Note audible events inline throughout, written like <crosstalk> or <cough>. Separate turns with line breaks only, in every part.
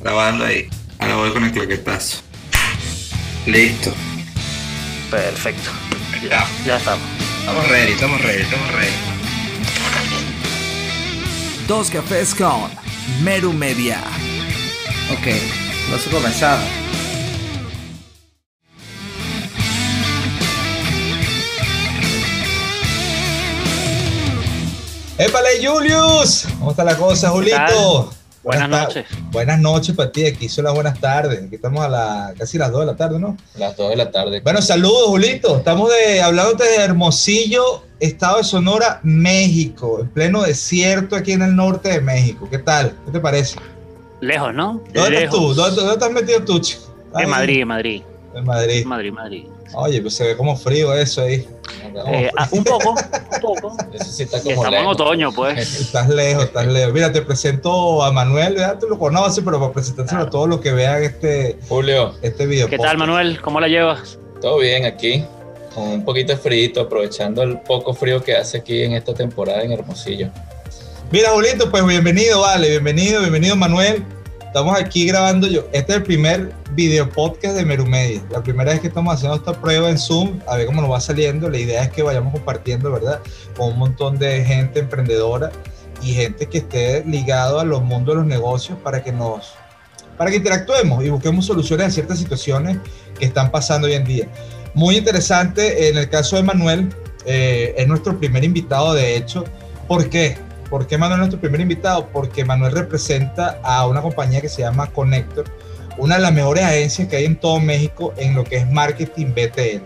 Grabando ahí. Ahora voy con el claquetazo. Listo.
Perfecto. Ya, ya estamos.
Estamos ready, estamos ready, estamos ready.
Dos cafés con Meru Media.
Ok, vamos a comenzar. ¡Épale, Julius! ¿Cómo está la cosa, Julito?
Buenas, noches.
Buenas noches para ti, aquí son las buenas tardes. Aquí estamos a la, casi las 2 de la tarde, ¿no?
Las 2 de la tarde.
Bueno, saludos, Julito. Estamos de, hablando de Hermosillo, estado de Sonora, México, en pleno desierto aquí en el norte de México. ¿Qué tal? ¿Qué te parece?
Lejos, ¿no?
¿Dónde
Lejos.
estás tú? ¿Dónde, dónde estás metido tú?
En
Ay,
Madrid, en Madrid.
En Madrid.
Madrid, Madrid.
Oye, pues se ve como frío eso ahí.
Eh, ah, un poco, un <laughs> poco.
Eso sí está como
estamos en otoño, pues. <laughs>
Estás lejos, estás lejos. Mira, te presento a Manuel, ya tú lo conoces, pero para presentárselo a todos los que vean este,
Julio,
este video.
¿Qué tal, Manuel? ¿Cómo la llevas?
todo bien aquí, con un poquito de frío, aprovechando el poco frío que hace aquí en esta temporada en Hermosillo.
Mira, Julito, pues bienvenido, vale, bienvenido, bienvenido, Manuel. Estamos aquí grabando yo. Este es el primer video podcast de Merumedia. La primera vez que estamos haciendo esta prueba en Zoom, a ver cómo nos va saliendo. La idea es que vayamos compartiendo, ¿verdad? Con un montón de gente emprendedora y gente que esté ligado a los mundos de los negocios para que nos para que interactuemos y busquemos soluciones a ciertas situaciones que están pasando hoy en día. Muy interesante, en el caso de Manuel, eh, es nuestro primer invitado, de hecho. ¿Por qué? ¿Por qué Manuel es nuestro primer invitado? Porque Manuel representa a una compañía que se llama Connector, una de las mejores agencias que hay en todo México en lo que es marketing BTL.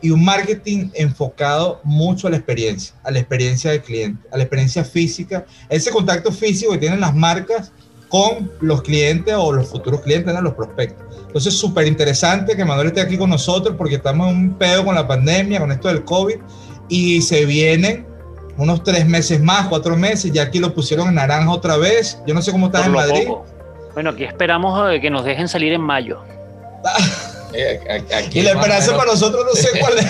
Y un marketing enfocado mucho a la experiencia, a la experiencia del cliente, a la experiencia física, ese contacto físico que tienen las marcas con los clientes o los futuros clientes, ¿no? los prospectos. Entonces, súper interesante que Manuel esté aquí con nosotros porque estamos en un pedo con la pandemia, con esto del COVID, y se vienen unos tres meses más, cuatro meses, ya aquí lo pusieron en naranja otra vez. Yo no sé cómo estás en Madrid.
poco. Bueno, aquí esperamos eh, que nos dejen salir en mayo. <laughs>
Eh, aquí
Y la esperanza para nosotros no sé <laughs> cuál es.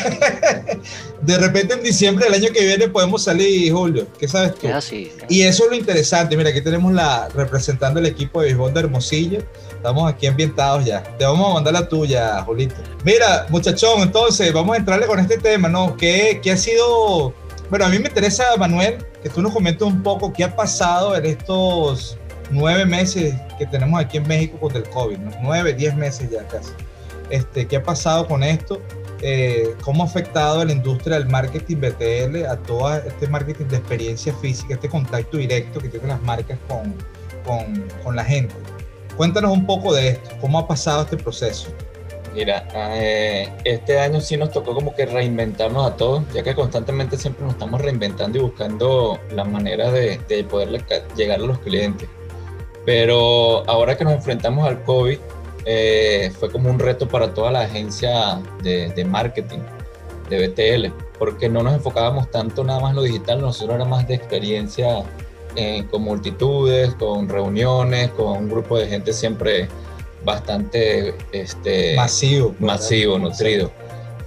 De repente en diciembre del año que viene podemos salir, Julio. ¿Qué sabes tú?
Es así.
Y eso es lo interesante. Mira, aquí tenemos la representando el equipo de béisbol de Hermosillo. Estamos aquí ambientados ya. Te vamos a mandar la tuya, Julito. Mira, muchachón, entonces vamos a entrarle con este tema, ¿no? ¿Qué, qué ha sido? Bueno, a mí me interesa, Manuel, que tú nos comentes un poco qué ha pasado en estos nueve meses que tenemos aquí en México con el COVID, ¿no? Nueve, diez meses ya casi. Este, ¿Qué ha pasado con esto? Eh, ¿Cómo ha afectado a la industria del marketing BTL, a todo este marketing de experiencia física, este contacto directo que tienen las marcas con, con, con la gente? Cuéntanos un poco de esto, cómo ha pasado este proceso.
Mira, eh, este año sí nos tocó como que reinventarnos a todos, ya que constantemente siempre nos estamos reinventando y buscando la manera de, de poder llegar a los clientes. Pero ahora que nos enfrentamos al COVID, eh, fue como un reto para toda la agencia de, de marketing de BTL, porque no nos enfocábamos tanto nada más en lo digital, nosotros era más de experiencia eh, con multitudes, con reuniones, con un grupo de gente siempre bastante este,
Masivo. ¿verdad?
masivo, nutrido.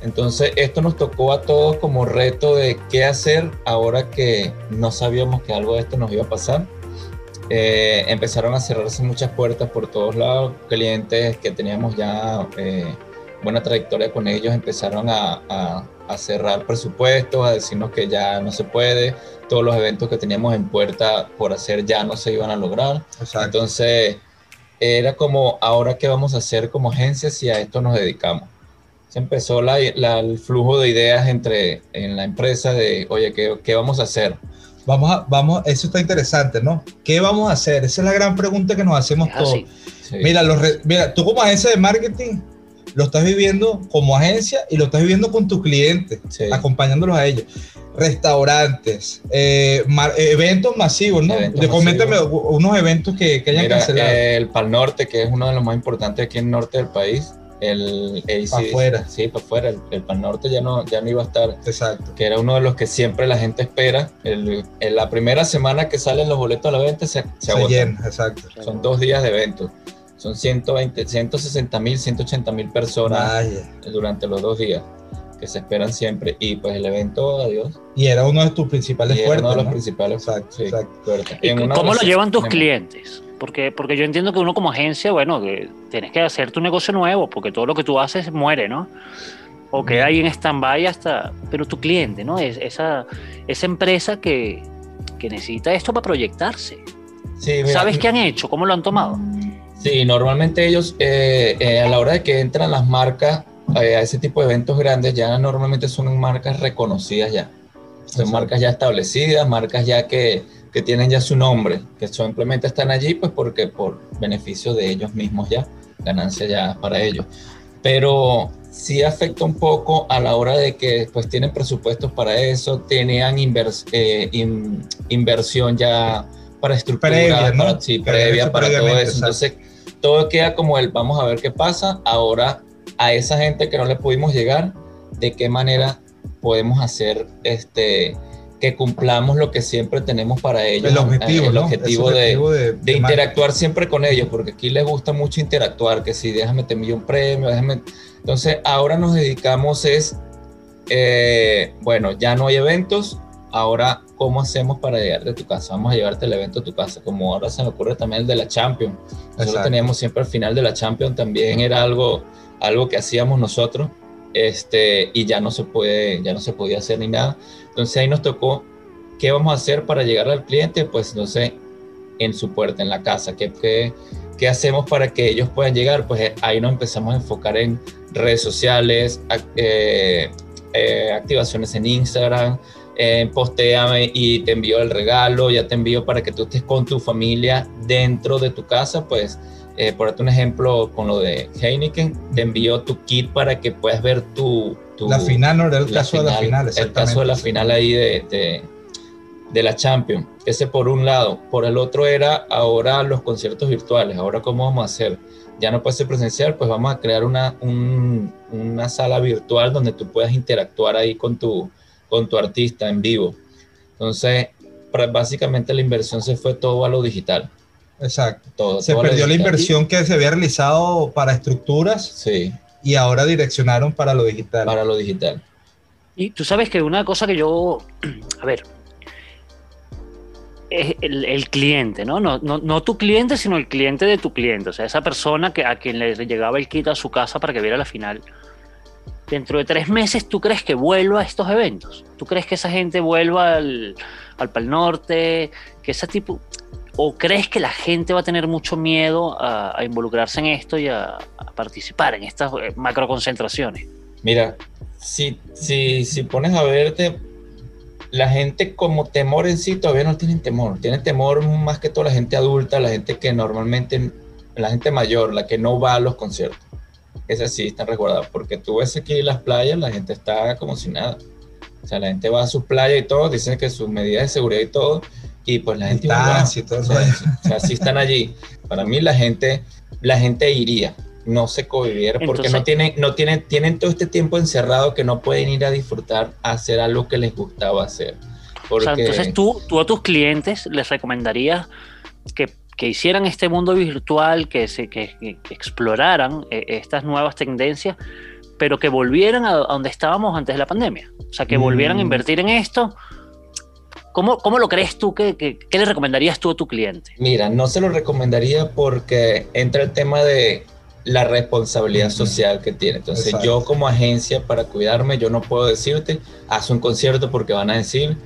Entonces, esto nos tocó a todos como reto de qué hacer ahora que no sabíamos que algo de esto nos iba a pasar. Eh, empezaron a cerrarse muchas puertas por todos lados. Clientes que teníamos ya eh, buena trayectoria con ellos empezaron a, a- a cerrar presupuestos, a decirnos que ya no se puede. Todos los eventos que teníamos en puerta por hacer ya no se iban a lograr.
Exacto.
Entonces, era como, ahora qué vamos a hacer como agencia si a esto nos dedicamos. Se empezó la- la- el flujo de ideas entre en la empresa de, oye, ¿qué, qué vamos a hacer?
Vamos a, vamos, eso está interesante, ¿no? ¿Qué vamos a hacer? Esa es la gran pregunta que nos hacemos todos.
Sí.
Mira, los re- mira, tú como agencia de marketing lo estás viviendo como agencia y lo estás viviendo con tus clientes,
Sí.
acompañándolos a ellos. Restaurantes, eh, mar- eh, eventos masivos, ¿no?
Eventos
coméntame
masivos.
unos eventos que, que hayan
Mira,
cancelado.
eh, el Pal Norte, que es uno de los más importantes aquí en el norte del país, el AC,
Pa' afuera.
Sí, para afuera. El, el Pal Norte ya no, ya no iba a estar,
Exacto.
que era uno de los que siempre la gente espera. El- en la primera semana que salen los boletos a la venta se, se
Se,
agotan.
llena, exacto.
Son dos días de evento. Son 120, 160 mil, 180 mil personas
Vaya.
durante los dos días que se esperan siempre. Y pues el evento, adiós.
Y era uno de tus principales
y era
fuertes.
uno de los
¿no?
principales
Exacto,
sí,
exacto.
fuertes.
¿Y
En una
¿Cómo lo llevan tus clientes? Porque, porque yo entiendo que uno como agencia, bueno, que tienes que hacer tu negocio nuevo, porque todo lo que tú haces muere, ¿no? O queda ahí en stand-by hasta... Pero tu cliente, ¿no? Es esa, esa empresa que, que necesita esto para proyectarse.
Sí, mira,
¿Sabes qué han hecho? ¿Cómo lo han tomado?
Sí, normalmente ellos eh, eh, a la hora de que entran las marcas a ese tipo de eventos grandes ya normalmente son marcas reconocidas ya. Son
Exacto.
marcas ya establecidas, marcas ya que, que tienen ya su nombre, que simplemente están allí pues porque por beneficio de ellos mismos ya, ganancia ya para ellos. Pero sí afecta un poco a la hora de que pues tienen presupuestos para eso, tenían invers- eh, in- inversión ya para estructura,
Previa, ¿no?
para- sí, previa para todo eso. Entonces todo queda como el vamos a ver qué pasa. Ahora a esa gente que no le pudimos llegar, de qué manera podemos hacer este que cumplamos lo que siempre tenemos para ellos.
El objetivo,
eh, el
¿no?
objetivo de,
objetivo de,
de interactuar siempre con ellos, porque aquí les gusta mucho interactuar, que si déjame te envío un premio, déjame... Entonces ahora nos dedicamos es, eh, bueno, ya no hay eventos, ahora cómo hacemos para llegar de tu casa, vamos a llevarte el evento a tu casa, como ahora se me ocurre también el de la Champions, nosotros
Exacto.
teníamos siempre al final de la Champions, también era algo, algo que hacíamos nosotros, este, y ya no se puede, ya no se podía hacer ni nada, entonces ahí nos tocó, ¿qué vamos a hacer para llegar al cliente? Pues no sé, en su puerta, en la casa, ¿qué, qué, qué hacemos para que ellos puedan llegar? Pues eh, ahí nos empezamos a enfocar en redes sociales, eh, eh, activaciones en Instagram, eh, postéame y te envío el regalo, ya te envío para que tú estés con tu familia dentro de tu casa, pues eh, por un ejemplo con lo de Heineken, te envío tu kit para que puedas ver tu... tu
La final no era el caso de la final,
el caso de la final ahí de, de, de la Champions. Ese por un lado. Por el otro era ahora los conciertos virtuales. Ahora, ¿cómo vamos a hacer? Ya no puede ser presencial, pues vamos a crear una, un- una sala virtual donde tú puedas interactuar ahí con tu, con tu artista en vivo. Entonces, pra- básicamente la inversión se fue todo a lo digital.
Exacto.
Todo,
Se
todo
perdió la inversión que se había realizado para estructuras
Sí,
y ahora direccionaron para lo digital.
para lo digital.
Y tú sabes que una cosa que yo, a ver, es el, el cliente, ¿no? No, ¿no? no tu cliente, sino el cliente de tu cliente. O sea, esa persona que, a quien le llegaba el kit a su casa para que viera la final. Dentro de tres meses, ¿tú crees que vuelva a estos eventos? ¿Tú crees que esa gente vuelva al, al Pal Norte? Que ese tipo... ¿O crees que la gente va a tener mucho miedo a, a involucrarse en esto y a, a participar en estas eh, macroconcentraciones?
Mira, si, si, si pones a verte, la gente como temor en sí todavía no tienen temor. Tienen temor más que todo la gente adulta, la gente que normalmente, la gente mayor, la que no va a los conciertos. Esa sí están resguardadas, porque tú ves aquí las playas, la gente está como si nada. O sea, la gente va a sus playas y todo, dicen que sus medidas de seguridad y todo, y pues la gente.
Distancia y todo eso. <laughs>
o sea, sí están allí. Para mí la gente, la gente iría, no se conviviera, porque
Entonces-
no tienen, no tienen, tienen todo este tiempo encerrado que no pueden ir a disfrutar, a hacer algo que les gustaba hacer.
O sea,
Porque,
entonces tú, tú a tus clientes les recomendarías que, que hicieran este mundo virtual, que, se, que, que- exploraran eh, estas nuevas tendencias, pero que volvieran a, a donde estábamos antes de la pandemia. O sea, que volvieran a
Mm.
invertir en esto. ¿Cómo, cómo lo crees tú? Que, que- ¿Qué le recomendarías tú a tu cliente?
mira, no se lo recomendaría porque entra el tema de la responsabilidad social que tiene. Entonces,
Exacto.
yo como agencia, para cuidarme, yo no puedo decirte, haz un concierto porque van a decir,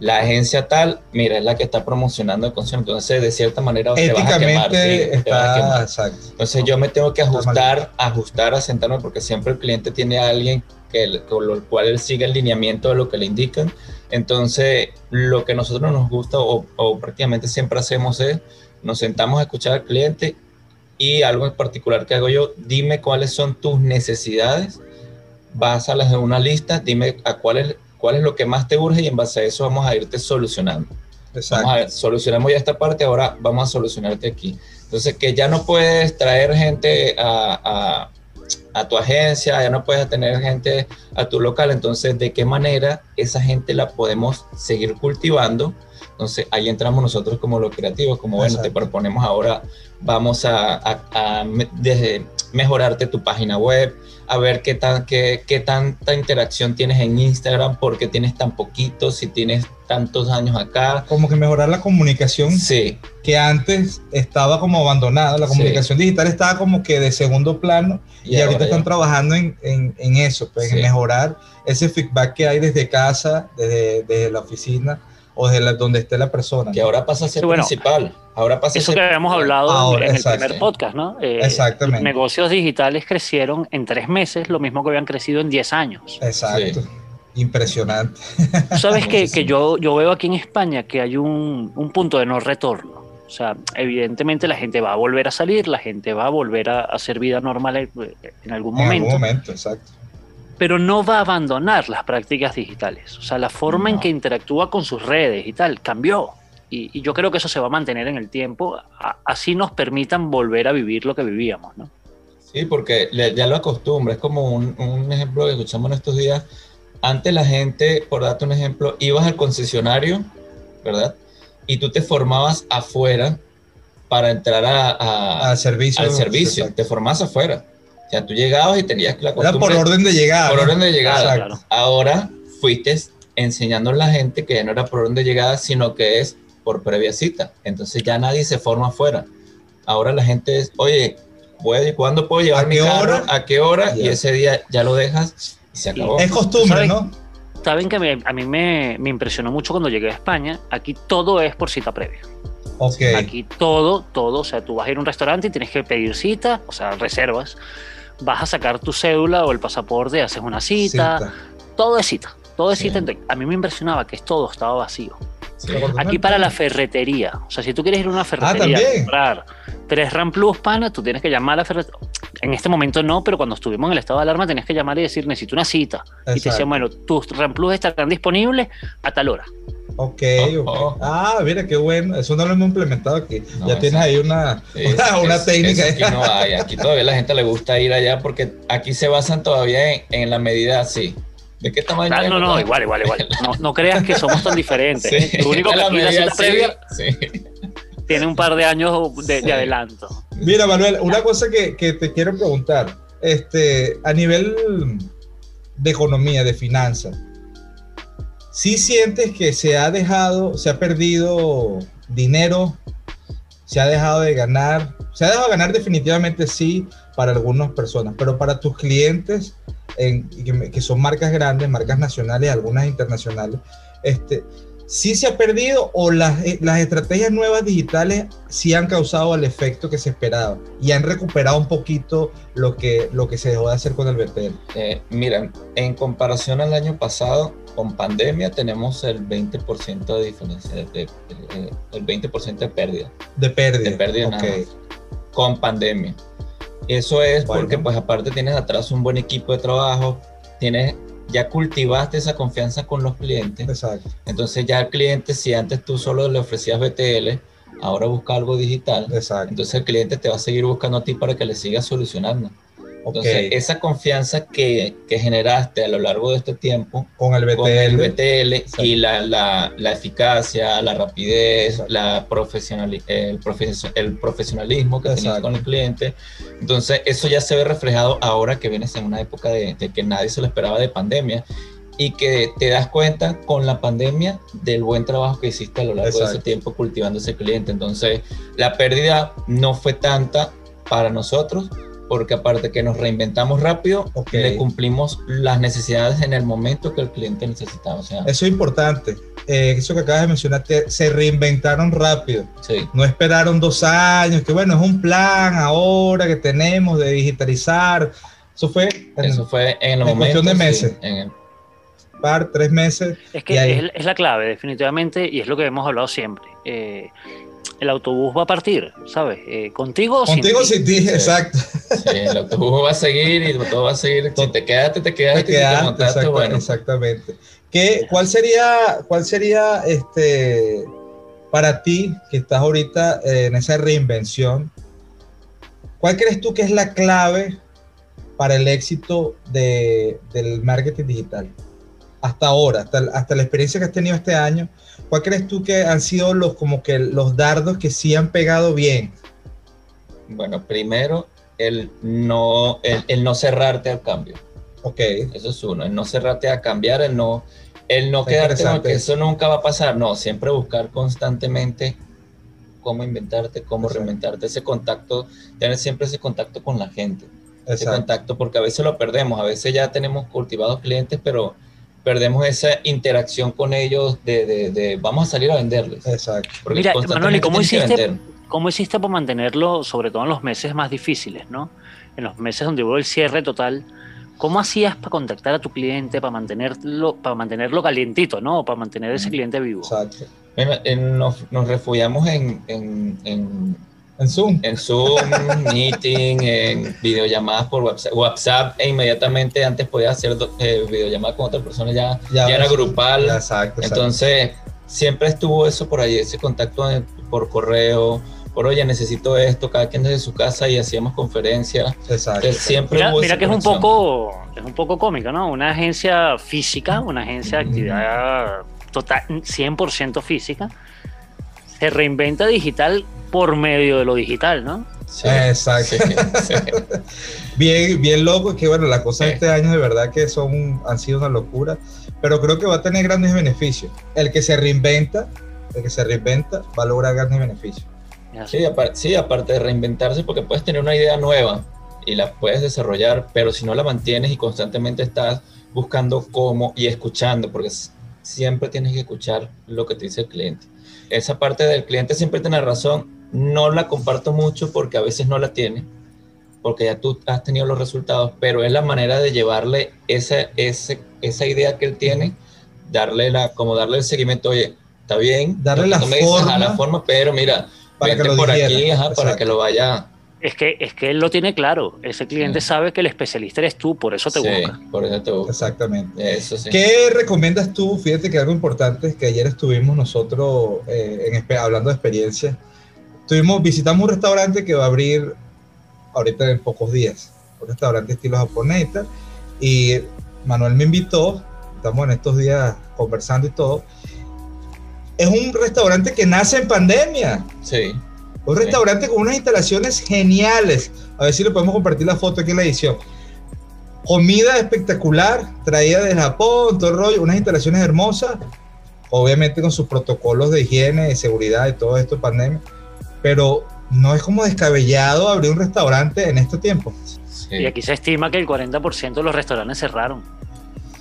la agencia tal, mira, es la que está promocionando el concierto. Entonces, de cierta manera, te vas a quemar. sí, te vas a quemar.
está exacto.
Entonces yo me tengo que
Está
ajustar, ajustar, a sentarme porque siempre el cliente tiene a alguien que, el- con lo cual él sigue el lineamiento de lo que le indican. Entonces lo que nosotros nos gusta o, o prácticamente siempre hacemos es nos sentamos a escuchar al cliente y algo en particular que hago yo, dime cuáles son tus necesidades, básalas en una lista, dime a cuál es, cuál es lo que más te urge y en base a eso vamos a irte solucionando.
exacto.
Vamos a ver, solucionamos ya esta parte, ahora vamos a solucionarte aquí. Entonces, que ya no puedes traer gente a, a- tu agencia, ya no puedes tener gente a tu local, entonces, ¿de qué manera esa gente la podemos seguir cultivando? Entonces, ahí entramos nosotros como los creativos, como, bueno, te
Exacto.
proponemos ahora, vamos a, a- a me- desde mejorarte tu página web, a ver qué, tan, qué, qué tanta interacción tienes en Instagram, por qué tienes tan poquito, si tienes tantos años acá.
Como que mejorar la comunicación
Sí,
que antes estaba como abandonada, la
Sí.
comunicación digital estaba como que de segundo plano y, ahorita
ahora
están
ya-
trabajando en, en- en eso, pues, en
Sí.
mejorar ese feedback que hay desde casa, desde, desde la oficina o desde la- donde esté la persona.
que
¿no?
ahora pasa a ser
Sí, bueno,
principal. Ahora pasa a
Eso
ser
que habíamos hablado en-
Ahora,
en, el primer podcast, ¿no? Eh,
Exactamente.
Negocios digitales crecieron en tres meses lo mismo que habían crecido en 10 años.
Exacto. Impresionante.
Sabes <laughs> que, que yo, yo veo aquí en España que hay un, un punto de no retorno. O sea, evidentemente la gente va a volver a salir, la gente va a volver a hacer vida normal en, en algún
En
momento,
algún momento, exacto.
pero no va a abandonar las prácticas digitales. O sea, la forma en
No.
que interactúa con sus redes y tal cambió. Y, y yo creo que eso se va a mantener en el tiempo, a- así nos permitan volver a vivir lo que vivíamos, ¿no?
Sí, porque ya lo acostumbra. Es como un, un ejemplo que escuchamos en estos días. Antes la gente, por darte un ejemplo, ibas al concesionario, ¿verdad? Y tú te formabas afuera para entrar a, a-
Al servicio.
al servicio.
exacto.
Te formabas afuera. O sea, tú llegabas y tenías la
Era por
costumbre-
orden de llegada.
por
¿no?
orden de llegada.
Exacto.
Ahora fuiste enseñando a la gente que ya no era por orden de llegada, sino que es por previa cita. Entonces ya nadie se forma afuera. Ahora la gente es, oye, ¿puedo- ¿cuándo puedo llevar
¿A
mi carro?
hora?
¿A qué hora? Y ese día ya lo dejas y se acabó.
Es costumbre,
¿Sabes?
¿no?
Saben que a mí me, me impresionó mucho cuando llegué a España. Aquí todo es por cita previa.
Ok.
Aquí todo, todo, o sea, tú vas a ir a un restaurante y tienes que pedir cita, o sea, reservas. Vas a sacar tu cédula o el pasaporte, haces una cita,
Cita.
todo es cita, todo es
Sí.
cita. Entonces, a mí me impresionaba que todo estaba vacío.
Sí.
Aquí para la ferretería, o sea, si tú quieres ir a una ferretería a
también.
comprar tres RAM Plus, pana, tú tienes que llamar a la ferretería. En este momento no, pero cuando estuvimos en el estado de alarma tenías que llamar y decir, necesito una cita. Y te decían, bueno, tus RAM Plus estarán disponibles a tal hora.
Ok,
Oh,
ok.
oh.
Ah, mira, qué bueno. Eso no lo hemos implementado aquí.
No,
ya tienes ahí una, una,
es-
una
es-
técnica.
eso Aquí no hay. Aquí todavía la gente le gusta ir allá porque aquí se basan todavía en, en la medida así. ¿De qué tamaño
Ah, no, no, igual, igual, igual. <laughs> No, no creas que somos tan <laughs> diferentes.
Sí.
Lo único que
la
aquí la
medida
cita previa
sí.
Tiene un par de años de, de adelanto.
Mira, Manuel, una cosa que, que te quiero preguntar. Este, a nivel de economía, de finanzas, ¿sí sientes que se ha dejado, se ha perdido dinero? ¿Se ha dejado de ganar? Se ha dejado de ganar definitivamente sí para algunas personas, pero para tus clientes, en- que, que son marcas grandes, marcas nacionales, algunas internacionales, este, ¿sí se ha perdido o las, eh, las estrategias nuevas digitales sí han causado el efecto que se esperaba y han recuperado un poquito lo que, lo que se dejó de hacer con el BTL?
Eh, mira, en comparación al año pasado, con pandemia tenemos el 20% de diferencia, de, de- de- el 20% de pérdida,
De pérdida.
de pérdida
Ok.
nada más, con pandemia. Eso es
Bueno.
porque pues aparte tienes atrás un buen equipo de trabajo, tienes, ya cultivaste esa confianza con los clientes,
Exacto.
entonces ya el cliente, si antes tú solo le ofrecías BTL, ahora busca algo digital,
Exacto.
entonces el cliente te va a seguir buscando a ti para que le sigas solucionando. Entonces, esa confianza que, que generaste a lo largo de este tiempo
con el BTL.
con el BTL
Exacto.
y la, la, la eficacia, la rapidez,
Exacto.
la profesionali- el, profes- el profesionalismo que tenías
Exacto.
con el cliente. Entonces, eso ya se ve reflejado ahora que vienes en una época de, de que nadie se lo esperaba de pandemia y que te das cuenta con la pandemia del buen trabajo que hiciste a lo largo de ese
Exacto.
tiempo cultivando ese cliente. Entonces, la pérdida no fue tanta para nosotros porque aparte que nos reinventamos rápido,
Ok.
le cumplimos las necesidades en el momento que el cliente necesitaba. O sea,
Eso es importante. Eh, eso que acabas de mencionar, te- se reinventaron rápido.
sí,
No esperaron dos años, que bueno, es un plan ahora que tenemos de digitalizar. Eso fue en
eso fue en el
en
momento.
cuestión de
sí,
meses.
en el-
par, tres meses.
Es
Y
que
ahí-
es, es la clave, definitivamente, y es lo que hemos hablado siempre. Eh, el autobús va a partir, ¿sabes? Eh, contigo o sin
Contigo
ti.
sin ti,
Sí.
exacto.
sí, el autobús va a seguir y todo va a seguir. Si te quedaste, te quedaste.
Te quedaste,
montaste,
exacta-
bueno.
Exactamente. ¿Qué, cuál sería, cuál sería este, para ti, que estás ahorita eh, en esa reinvención, cuál crees tú que es la clave para el éxito de- del marketing digital? Hasta ahora, hasta, hasta la experiencia que has tenido este año, ¿cuál crees tú que han sido los, como que los dardos que sí han pegado bien?
Bueno, primero, el no, el, el no cerrarte al cambio.
Ok,
Eso es uno, el no cerrarte a cambiar, el no, El no
Está
quedarte,
interesante
que
eso.
nunca va a pasar, no, siempre buscar constantemente cómo inventarte, cómo
Exacto.
reinventarte, ese contacto, tener siempre ese contacto con la gente, ese
Exacto.
contacto, porque a veces lo perdemos, a veces ya tenemos cultivados clientes, pero perdemos esa interacción con ellos de, de- de vamos a salir a venderles.
Exacto.
Porque
Mira, Manuel, ¿y
constantemente
cómo hiciste? ¿Cómo hiciste para mantenerlo, sobre todo en los meses más difíciles, ¿no? En los meses donde hubo el cierre total, ¿cómo hacías para contactar a tu cliente, para mantenerlo, para mantenerlo calientito, ¿no? Para mantener ese cliente vivo.
Exacto.
Bueno, en- nos, nos refugiamos en, en, en,
En Zoom.
en Zoom, <laughs> Meeting, en videollamadas por WhatsApp, WhatsApp e inmediatamente antes podía hacer eh, videollamadas con otra persona, ya,
Ya
ya, era grupal.
Exacto. exacto.
Entonces, siempre estuvo eso por ahí, ese contacto de- por correo, por oye, necesito esto, cada quien desde su casa y hacíamos conferencias.
Exacto.
Entonces, siempre
Mira,
hubo
mira que es un poco, es un poco cómico, ¿no? Una agencia física, una agencia de actividad total, 100% física, se reinventa digital por medio de lo digital, ¿no?
Sí,
Exacto.
sí. <laughs>
Bien, bien loco, es que bueno, las cosas de este año de verdad que son, han sido una locura, pero creo que va a tener grandes beneficios. El que se reinventa, el que se reinventa va a lograr grandes beneficios.
Sí, apar- sí, aparte de reinventarse, porque puedes tener una idea nueva y la puedes desarrollar, pero si no la mantienes y constantemente estás buscando cómo y escuchando, porque siempre tienes que escuchar lo que te dice el cliente. Esa parte del cliente siempre tiene razón, no la comparto mucho porque a veces no la tiene, porque ya tú has tenido los resultados, pero es la manera de llevarle esa, ese- esa idea que él tiene, darle la, como darle el seguimiento, oye, está bien,
Darle la
dices,
forma.
a la forma, pero mira,
Para que
vente
lo
por
digiera.
aquí, ajá, para que lo vaya.
Es que, es que él lo tiene claro. Ese cliente
Sí.
sabe que el especialista eres tú, por eso te
Sí,
busca.
por eso te busca.
Exactamente.
Eso sí.
¿Qué recomiendas tú? Fíjate que algo importante es que ayer estuvimos nosotros eh, en hablando de experiencias. Tuvimos, visitamos un restaurante que va a abrir ahorita en pocos días, un restaurante estilo japonés y tal. Y Manuel me invitó, estamos en estos días conversando y todo. Es un restaurante que nace en pandemia.
Sí,
Un restaurante con unas instalaciones geniales. A ver si le podemos compartir la foto aquí en la edición. Comida espectacular, traída de Japón, todo el rollo, unas instalaciones hermosas, obviamente con sus protocolos de higiene, de seguridad y todo esto, pandemia. Pero no es como descabellado abrir un restaurante en este tiempo.
sí.
Y aquí se estima que el 40% de los restaurantes cerraron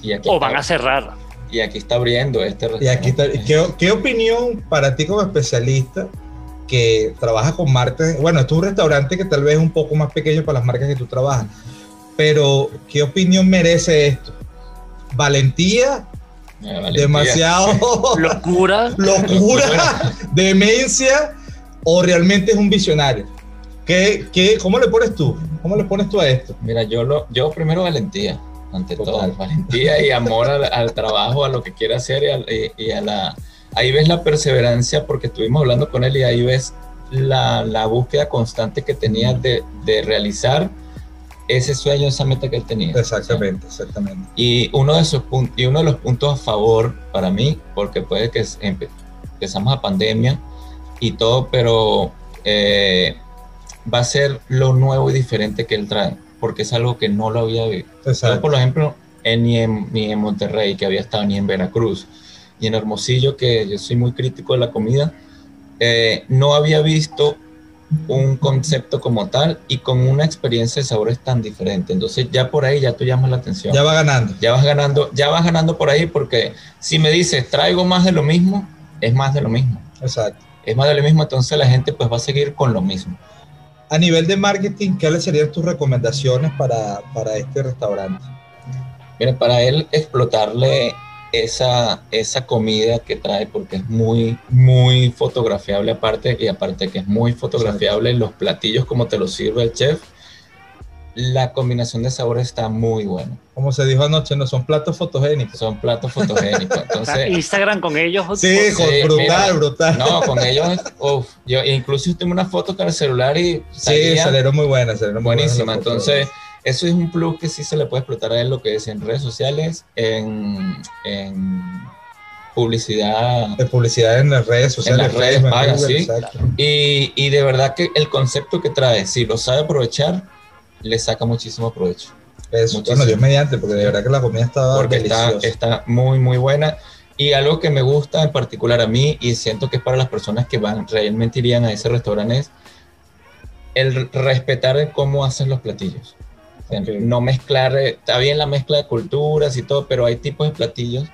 Y aquí,
o
está,
van a cerrar.
y aquí está abriendo este
Y aquí está, ¿qué, qué opinión para ti como especialista que trabaja con marcas? Bueno, esto es un restaurante que tal vez es un poco más pequeño para las marcas que tú trabajas, pero ¿qué opinión merece esto? ¿Valentía?
Eh, valentía.
¿Demasiado <laughs>
Locura.
locura? ¿Demencia? ¿O realmente es un visionario? ¿Qué, qué, ¿Cómo le pones tú? ¿Cómo le pones tú a esto?
Mira, yo, lo, yo primero valentía, ante
Total.
todo. Valentía y amor al, al trabajo, a lo que quiere hacer y, al- y- y a la... Ahí ves la perseverancia porque estuvimos hablando con él y ahí ves la, la búsqueda constante que tenía de, de realizar ese sueño, esa meta que él tenía.
Exactamente, exactamente.
Y uno de puntos, y uno de los puntos a favor para mí, porque puede que empezamos a pandemia y todo, pero eh, va a ser lo nuevo y diferente que él trae, porque es algo que no lo había visto. Yo, por ejemplo, en, ni, en, ni en Monterrey, que había estado, ni en Veracruz, ni en Hermosillo, que yo soy muy crítico de la comida, eh, no había visto un concepto como tal y con una experiencia de sabores tan diferente. Entonces ya por ahí ya tú llamas la atención.
Ya va ganando.
Ya vas ganando, ya vas ganando por ahí porque si me dices traigo más de lo mismo, es más de lo mismo.
Exacto.
Es más de lo mismo, entonces la gente pues va a seguir con lo mismo.
A nivel de marketing, ¿qué serían tus recomendaciones para, para este restaurante?
Mira, para él explotarle esa, esa comida que trae, porque es muy, muy fotografiable aparte, y aparte que es muy fotografiable, los platillos como te los sirve el chef, la combinación de sabores está muy buena.
Como se dijo anoche, no son platos fotogénicos.
Son platos fotogénicos. <laughs> Entonces,
Instagram con ellos.
Sí, con-
Sí,
brutal,
mira.
brutal.
no, con ellos, uf, yo incluso tengo una foto con el celular y
sí, salieron muy buenas, salieron muy buenas
buenísima.
fotos.
Eso es un plus que sí se le puede explotar a él, lo que es en redes sociales, en, en publicidad.
de publicidad en las redes sociales.
las redes pagas, sí. Y, y de verdad que el concepto que trae, si lo sabe aprovechar, le saca muchísimo provecho.
Eso,
Muchísimo.
bueno, Dios mediante, porque de verdad que la comida estaba
porque está,
deliciosa.
está muy, muy buena. Y algo que me gusta en particular a mí, y siento que es para las personas que van, realmente irían a ese restaurante, es el respetar el cómo hacen los platillos. No mezclar, eh, está bien la mezcla de culturas y todo, pero hay tipos de platillos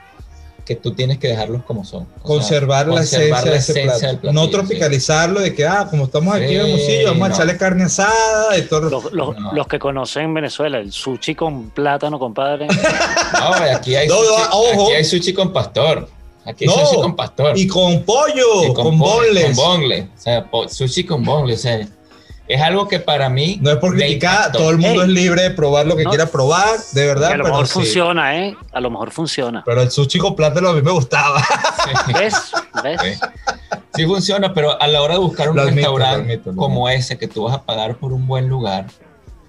que tú tienes que dejarlos como son. O sea,
conservar, la
conservar
esencia,
la
de ese
esencia
plato.
del platillo,
No
sí.
tropicalizarlo de que, ah, como estamos aquí en
Sí,
Hermosillo, vamos a
no.
echarle carne asada y todo.
Los, los-
No.
los que conocen Venezuela, el sushi con plátano, compadre.
No, aquí hay,
No,
sushi,
ojo.
aquí hay sushi con pastor. Aquí hay
No,
sushi con pastor.
Y con pollo,
Y
con,
po-
boneless.
Con. O sea, sushi con boneless. O sea, es algo que para mí.
No es por criticar, todo el mundo
Ey.
es libre de probar lo que
No.
quiera probar, de verdad.
Que a lo
pero
mejor
sí.
funciona, ¿eh? A lo mejor funciona.
Pero el sushi con plátano a mí me gustaba.
¿Ves? ¿Ves?
Sí. Sí funciona, pero a la hora de buscar un
Lo admito,
restaurante
admito, lo
como ese que tú vas a pagar por un buen lugar,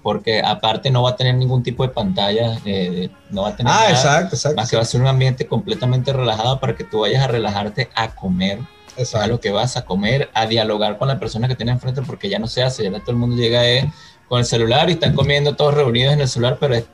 porque aparte no va a tener ningún tipo de pantalla, eh, no va a tener
Ah,
nada,
exacto, exacto.
más que va a ser un ambiente completamente relajado para que tú vayas a relajarte a comer a lo que vas a comer, a dialogar con la persona que tiene enfrente, porque ya no se hace, ya todo el mundo llega eh, con el celular y están comiendo todos reunidos en el celular, pero es-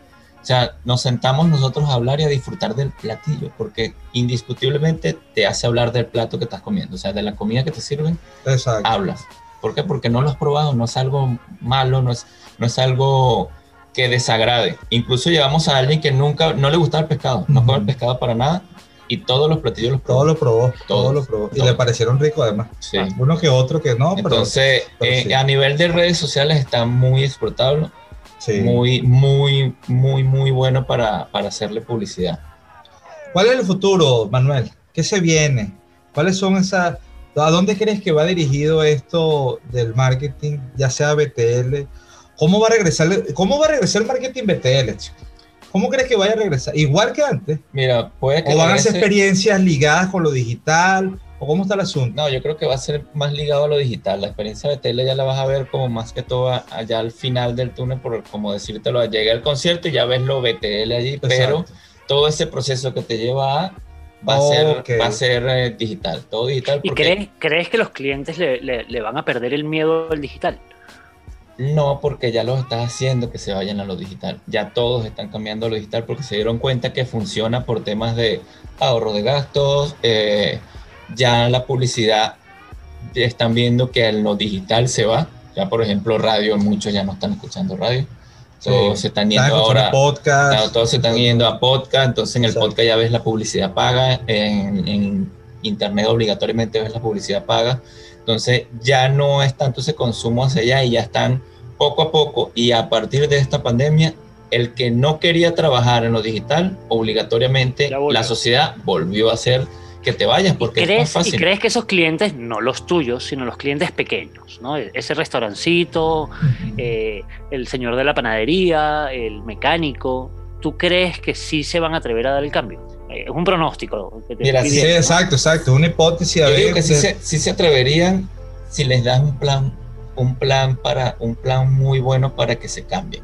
o sea, nos sentamos nosotros a hablar y a disfrutar del platillo, porque indiscutiblemente te hace hablar del plato que estás comiendo, o sea, de la comida que te sirven,
exacto.
hablas. ¿Por qué? Porque no lo has probado, no es algo malo, no es, no es algo que desagrade. Incluso llevamos a alguien que nunca, no le gustaba el pescado, no come el pescado para nada, y todos los platillos los probó.
Todo lo probó, todo
Todo.
lo probó. Y le parecieron ricos además.
Sí.
Uno que otro que no, pero
Entonces,
pero
eh,
sí.
a nivel de redes sociales está muy explotable,
sí.
muy, muy, muy, muy bueno para, para hacerle publicidad.
¿Cuál es el futuro, Manuel? ¿Qué se viene? ¿Cuáles son esas... ¿A dónde crees que va dirigido esto del marketing, ya sea BTL? ¿Cómo va a regresar, cómo va a regresar el marketing BTL, chico? ¿Cómo crees que vaya a regresar? ¿Igual que antes?
Mira, puede que
¿O van a ser
regrese-
experiencias ligadas con lo digital? ¿O cómo está el asunto?
No, yo creo que va a ser más ligado a lo digital. La experiencia de tele ya la vas a ver como más que todo allá al final del túnel, por como decírtelo, llega el concierto y ya ves lo BTL allí, pero todo ese proceso que te lleva a va a ser, va a ser eh, digital, todo digital.
¿Y
porque-
crees, crees que los clientes le, le- le van a perder el miedo al digital?
No, porque ya los estás haciendo que se vayan a lo digital. Ya todos están cambiando a lo digital porque se dieron cuenta que funciona por temas de ahorro de gastos. eh, ya la publicidad están viendo que a lo digital se va. Ya, por ejemplo, radio, muchos ya no están escuchando radio. Todos
Sí.
se están yendo ahora.
podcast.
Claro, todos se están yendo a podcast, entonces en el
Exacto.
podcast ya ves la publicidad paga, en, en internet obligatoriamente ves la publicidad paga, entonces ya no es tanto ese consumo hacia allá y ya están poco a poco y a partir de esta pandemia, el que no quería trabajar en lo digital, obligatoriamente la sociedad volvió a hacer que te vayas
¿Y
porque es
crees,
más
y
fácil.
crees que esos clientes, no los tuyos, sino los clientes pequeños, ¿no? Ese restaurancito, eh, el señor de la panadería, el mecánico, ¿tú crees que sí se van a atrever a dar el cambio? Es un pronóstico. que te
Mira,
Sí, exacto, exacto. Una hipótesis. a
Yo digo
ver,
que sí se, sí se atreverían si les das un plan, un plan para, un plan muy bueno para que se cambien.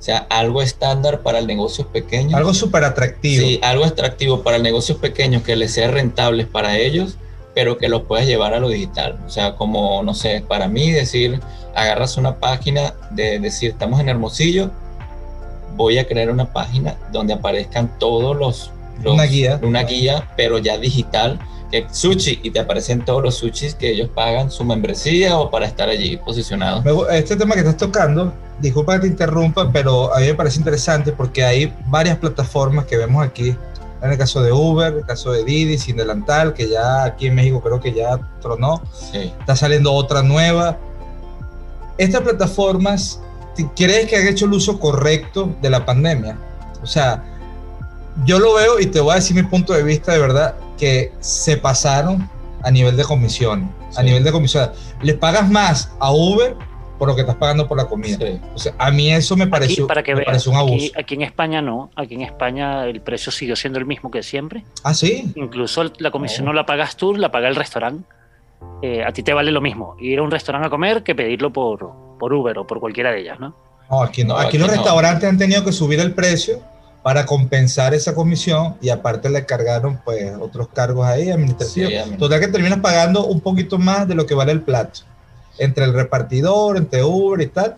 O sea, algo estándar para negocios pequeños.
Algo súper atractivo.
Sí, algo atractivo para negocios pequeños que les sea rentables para ellos, pero que los puedas llevar a lo digital. O sea, como, no sé, para mí decir, agarras una página de decir, estamos en Hermosillo, voy a crear una página donde aparezcan todos los... los-
Una guía.
Una guía, pero ya digital, que sushi, y te aparecen todos los sushis que ellos pagan su membresía o para estar allí posicionados.
Este tema que estás tocando, disculpa que te interrumpa, pero a mí me parece interesante porque hay varias plataformas que vemos aquí. En el caso de Uber, el caso de Didi, Sin Delantal, que ya aquí en México creo que ya tronó.
Sí.
Está saliendo otra nueva. Estas plataformas, ¿t- ¿crees que han hecho el uso correcto de la pandemia? O sea, yo lo veo y te voy a decir mi punto de vista de verdad, que se pasaron a nivel de comisiones. A nivel de comisiones. Le pagas más a Uber por lo que estás pagando por la comida.
Sí.
O sea, a mí eso me
Aquí,
pareció,
para que
me
veas,
pareció un abuso.
aquí, aquí en España no, aquí en España el precio siguió siendo el mismo que siempre.
Ah, sí.
Incluso la comisión
Oh.
no la pagas tú, la paga el restaurante. Eh, a ti te vale lo mismo ir a un restaurante a comer que pedirlo por, por Uber o por cualquiera de ellas, ¿no?
No, aquí no.
No,
aquí,
aquí
los
no.
restaurantes han tenido que subir el precio para compensar esa comisión y aparte le cargaron pues otros cargos ahí administrativos.
Sí,
Total que terminas pagando un poquito más de lo que vale el plato. Entre el repartidor, entre Uber y tal,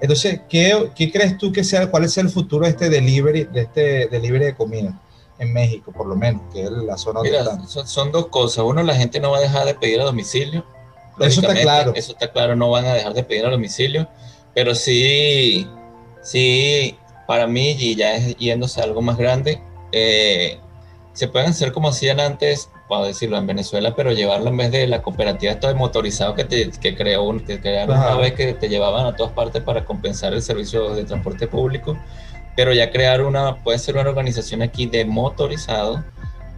Entonces, ¿qué, ¿qué, crees tú que sea, cuál es el futuro de este delivery, de este delivery de comida en México, por lo menos, que es la zona
Mira, son, son, dos cosas. Uno, la gente no va a dejar de pedir a domicilio.
Eso está claro.
Eso está claro, no van a dejar de pedir a domicilio, pero sí, sí, para mí, y ya es yéndose a algo más grande, eh, se pueden hacer como hacían antes, para decirlo en Venezuela, pero llevarlo en vez de la cooperativa esto de motorizado que, te, que creó, que crearon una vez que te llevaban a todas partes para compensar el servicio de transporte público, pero ya crear una, puede ser una organización aquí de motorizado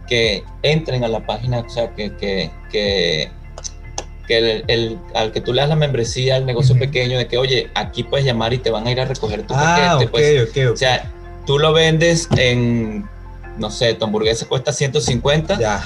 que entren a la página, o sea, que, que, que que el, al que tú le das la membresía al negocio pequeño de que, oye, aquí puedes llamar y te van a ir a recoger tu
ah,
paquete.
Okay,
pues,
okay, okay.
O sea, tú lo vendes en, no sé, tu hamburguesa cuesta 150.
Ya.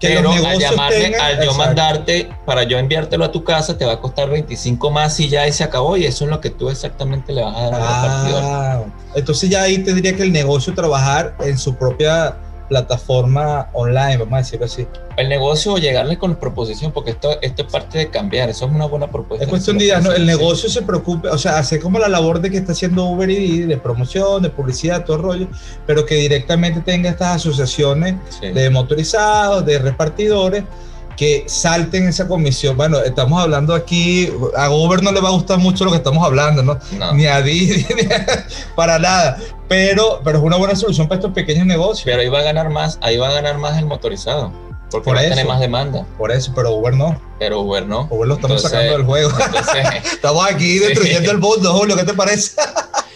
Que pero al llamarme, tengan, al yo exacto. mandarte, para yo enviártelo a tu casa, te va a costar 25 más y ya y se acabó. Y eso es lo que tú exactamente le vas a dar
ah,
al repartidor.
Entonces ya ahí tendría que el negocio trabajar en su propia plataforma online, vamos a decirlo así.
El negocio o llegarle con proposición, porque esto, esto es parte de cambiar, eso es una buena propuesta.
Es cuestión de ideas, ¿no? El negocio se preocupe, o sea, hace como la labor de que está haciendo Uber y de promoción, de publicidad, todo el rollo, pero que directamente tenga estas asociaciones sí. de motorizados, de repartidores, que salten esa comisión. Bueno, estamos hablando aquí, a Uber no le va a gustar mucho lo que estamos hablando, ¿no?
no.
Ni a Didi, <laughs> ni a, para nada. Pero, pero es una buena solución para estos pequeños negocios.
Pero ahí va a ganar más, ahí va a ganar más el motorizado. Porque
por
va
eso,
a tener más demanda.
Por eso, pero Uber no.
Pero Uber no.
Uber lo estamos entonces, sacando del juego. Entonces, <laughs> estamos aquí destruyendo sí. el mundo, Julio, ¿qué te parece?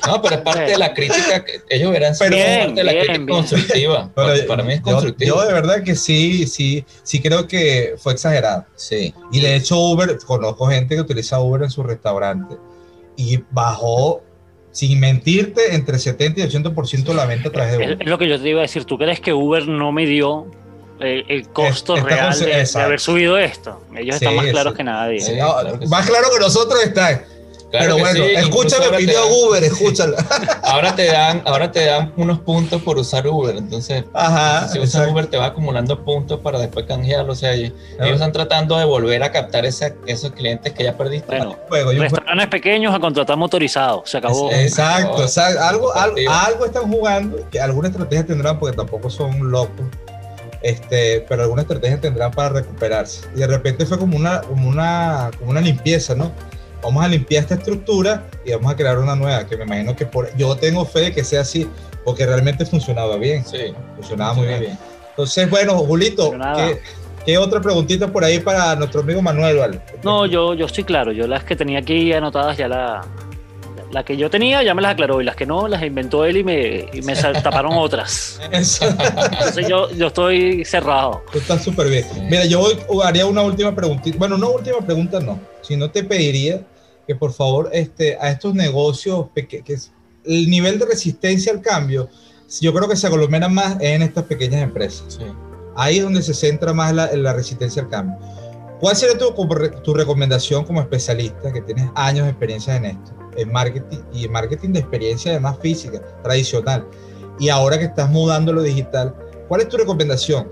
No, pero es parte de la crítica que ellos verán pero bien, parte de la bien, crítica bien. constructiva. Pero para mí es constructivo.
Yo, yo, de verdad que sí, sí, sí creo que fue exagerado.
Sí.
Y de hecho Uber, conozco gente que utiliza Uber en su restaurante y bajó sin mentirte, entre 70 y 80% la venta a través de Uber.
Es lo que yo te iba a decir. ¿Tú crees que Uber no midió el, el costo es, real de, de, haber subido esto? Ellos sí, están más claros sí. que nadie.
Sí, no, claro que más claro que nosotros están. Claro Pero bueno, opinión de Uber, escúchala. <laughs>
ahora te dan, ahora te dan unos puntos por usar Uber, entonces
Ajá,
si usas Uber te va acumulando puntos para después canjearlo, o sea, ellos, ellos están tratando de volver a captar ese, esos clientes que ya perdiste.
Bueno, juego, restaurantes juego. pequeños a contratar motorizados, se acabó.
Exacto, o sea, algo, algo, algo están jugando, que alguna estrategia tendrán porque tampoco son locos. Este, pero alguna estrategia tendrán para recuperarse. Y de repente fue como una, como una, como una limpieza, ¿no? vamos a limpiar esta estructura y vamos a crear una nueva, que me imagino que por, yo tengo fe de que sea así, porque realmente funcionaba bien.
Sí.
Funcionaba muy bien. bien. Entonces, bueno, Julito, ¿qué, ¿qué, otra preguntita por ahí para nuestro amigo Manuel, ¿vale?
No, yo, yo estoy claro, yo las que tenía aquí anotadas ya la... La que yo tenía ya me las aclaró y las que no las inventó él y me, y me <laughs> taparon otras. Entonces yo, yo estoy cerrado.
Tú estás súper bien. Mira, yo haría una última preguntita. Bueno, una última pregunta no si no te pediría que por favor este, a estos negocios, que, que el nivel de resistencia al cambio, yo creo que se aglomera más en estas pequeñas empresas.
Sí.
Ahí es donde se centra más la, la resistencia al cambio. ¿Cuál sería tu, tu, recomendación como especialista que tienes años de experiencia en esto, en marketing y en marketing de experiencia además física, tradicional, y ahora que estás mudando lo digital? ¿Cuál es tu recomendación?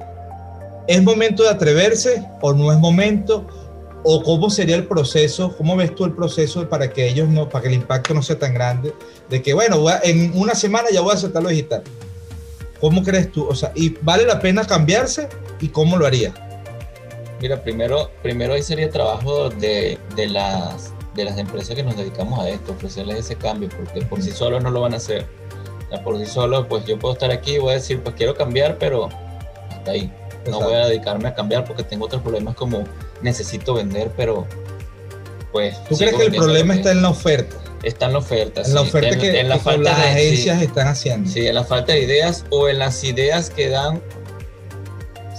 ¿Es momento de atreverse o no es momento? o cómo sería el proceso, cómo ves tú el proceso para que ellos no, para que el impacto no sea tan grande, de que bueno, en una semana ya voy a aceptar lo digital. ¿Cómo crees tú? O sea, ¿y vale la pena cambiarse y cómo lo haría?
Mira, primero, primero ahí sería trabajo de, de, las, de las empresas que nos dedicamos a esto, ofrecerles ese cambio, porque por sí solos no lo van a hacer. O sea, por sí solos, pues yo puedo estar aquí y voy a decir, pues quiero cambiar, pero hasta ahí. No Exacto. voy a dedicarme a cambiar porque tengo otros problemas como necesito vender, pero pues...
¿Tú crees que el problema está en la oferta?
Está en la oferta,
en la oferta
en,
que,
en la
que
falta
las
de,
agencias
sí,
están haciendo.
Sí, en la falta de ideas o en las ideas que dan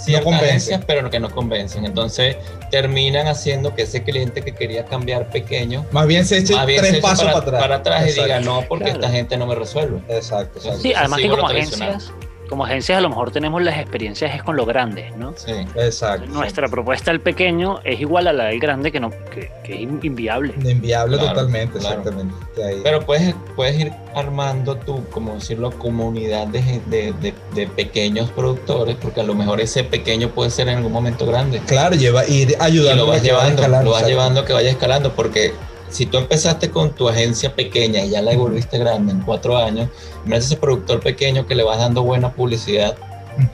ciertas
no
agencias, pero que no convencen. Entonces terminan haciendo que ese cliente que quería cambiar pequeño,
más bien se eche
bien
tres
se
pasos
para,
para, atrás,
para atrás y diga no, porque claro. esta gente no me resuelve.
Exacto, exacto.
Sí, además que como agencias como agencias a lo mejor tenemos las experiencias es con lo grande, ¿no?
Sí,
exacto.
Nuestra propuesta al pequeño es igual a la del grande que no que, que es inviable.
Inviable claro, totalmente, claro. exactamente.
Pero puedes, puedes ir armando tú, como decirlo, comunidad de, de, de, de, pequeños productores, porque a lo mejor ese pequeño puede ser en algún momento grande.
Claro, lleva ir ayudando.
Y lo vas llevando, escalar, lo vas llevando a que vaya escalando, porque si tú empezaste con tu agencia pequeña y ya la volviste grande en cuatro años, mira ese productor pequeño que le vas dando buena publicidad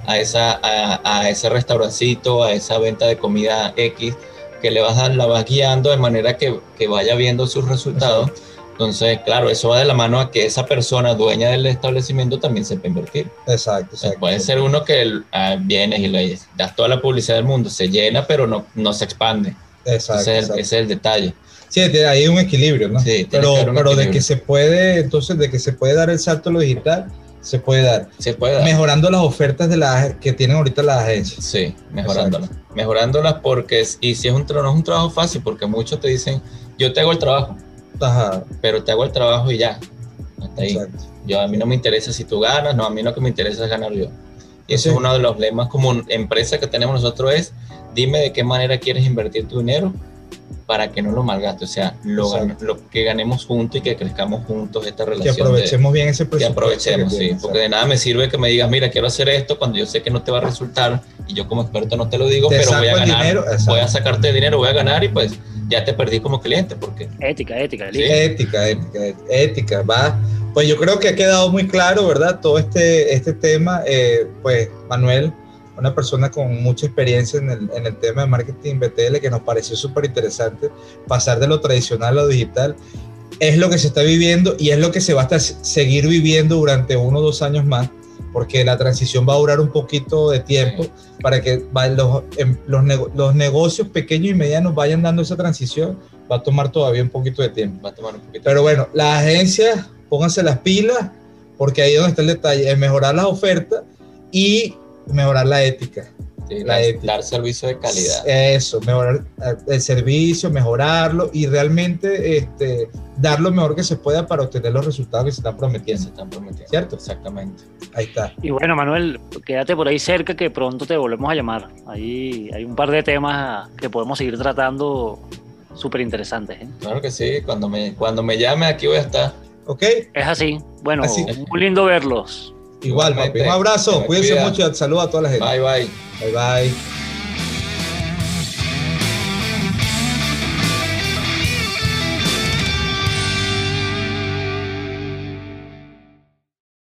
a, esa, a, a ese restaurancito, a esa venta de comida X, que le vas a, la vas guiando de manera que, que vaya viendo sus resultados. Entonces, claro, eso va de la mano a que esa persona dueña del establecimiento también sepa invertir.
Exacto,
puede ser uno que ah, vienes y le das toda la publicidad del mundo, se llena, pero no, no se expande.
Exacto,
ese, es el,
exacto.
ese es el detalle.
Sí, hay un equilibrio, ¿no?
Sí, tiene que
pero pero de que se puede, entonces, de que se puede dar el salto a lo digital, se puede dar.
Se puede dar.
Mejorando las ofertas de las que tienen ahorita las agencias.
Sí, mejorándolas. Mejorándolas porque, y si es un, no es un trabajo fácil, porque muchos te dicen, yo te hago el trabajo,
Ajá,
pero te hago el trabajo y ya. Hasta ahí.
exacto.
Yo, a mí no me interesa si tú ganas, no, a mí lo que me interesa es ganar yo. Y eso
Sí.
es uno de los lemas como empresa que tenemos nosotros es, dime de qué manera quieres invertir tu dinero para que no lo malgastes, o sea, lo, gan-
Exacto.
lo que ganemos juntos y que crezcamos juntos esta
Que
relación. de-
aprovechemos bien ese
que
presupuesto.
aprovechemos,
que
sí,
tienen,
porque de nada me sirve que me digas, mira, quiero hacer esto cuando yo sé que no te va a resultar y yo como experto no te lo digo,
Te
pero voy a ganar,
dinero,
voy a sacarte el dinero, voy a ganar y pues ya te perdí como cliente, porque
Ética, ética.
Sí.
Ética, ética, ética, va. Pues yo creo que ha quedado muy claro, ¿verdad? Todo este, este tema, eh, pues Manuel, una persona con mucha experiencia en el, en el tema de marketing BTL, que nos pareció súper interesante, pasar de lo tradicional a lo digital, es lo que se está viviendo y es lo que se va a estar- seguir viviendo durante uno o dos años más, porque la transición va a durar un poquito de tiempo para que los, em- los, nego- los negocios pequeños y medianos vayan dando esa transición, va a tomar todavía un poquito de tiempo.
va a tomar un poquito.
Pero bueno, las agencias, pónganse las pilas, porque ahí es donde está el detalle, es mejorar las ofertas y mejorar la ética.
Sí,
la
dar,
ética.
dar servicio de calidad.
Eso, mejorar el servicio, mejorarlo y realmente este, dar lo mejor que se pueda para obtener los resultados que se están
que se
prometiendo.
están prometiendo.
¿Cierto?
Exactamente.
Ahí está.
Y bueno, Manuel, quédate por ahí cerca que pronto te volvemos a llamar. Ahí hay un par de temas que podemos seguir tratando súper interesantes. ¿eh?
Claro que sí, cuando me, cuando me llame aquí voy a estar.
¿Ok?
Es así. Bueno,
Así.
muy lindo verlos.
Igual,
Igualmente.
papi. Un abrazo. Cuídense mucho. Saludos a toda la gente.
Bye bye.
bye. bye.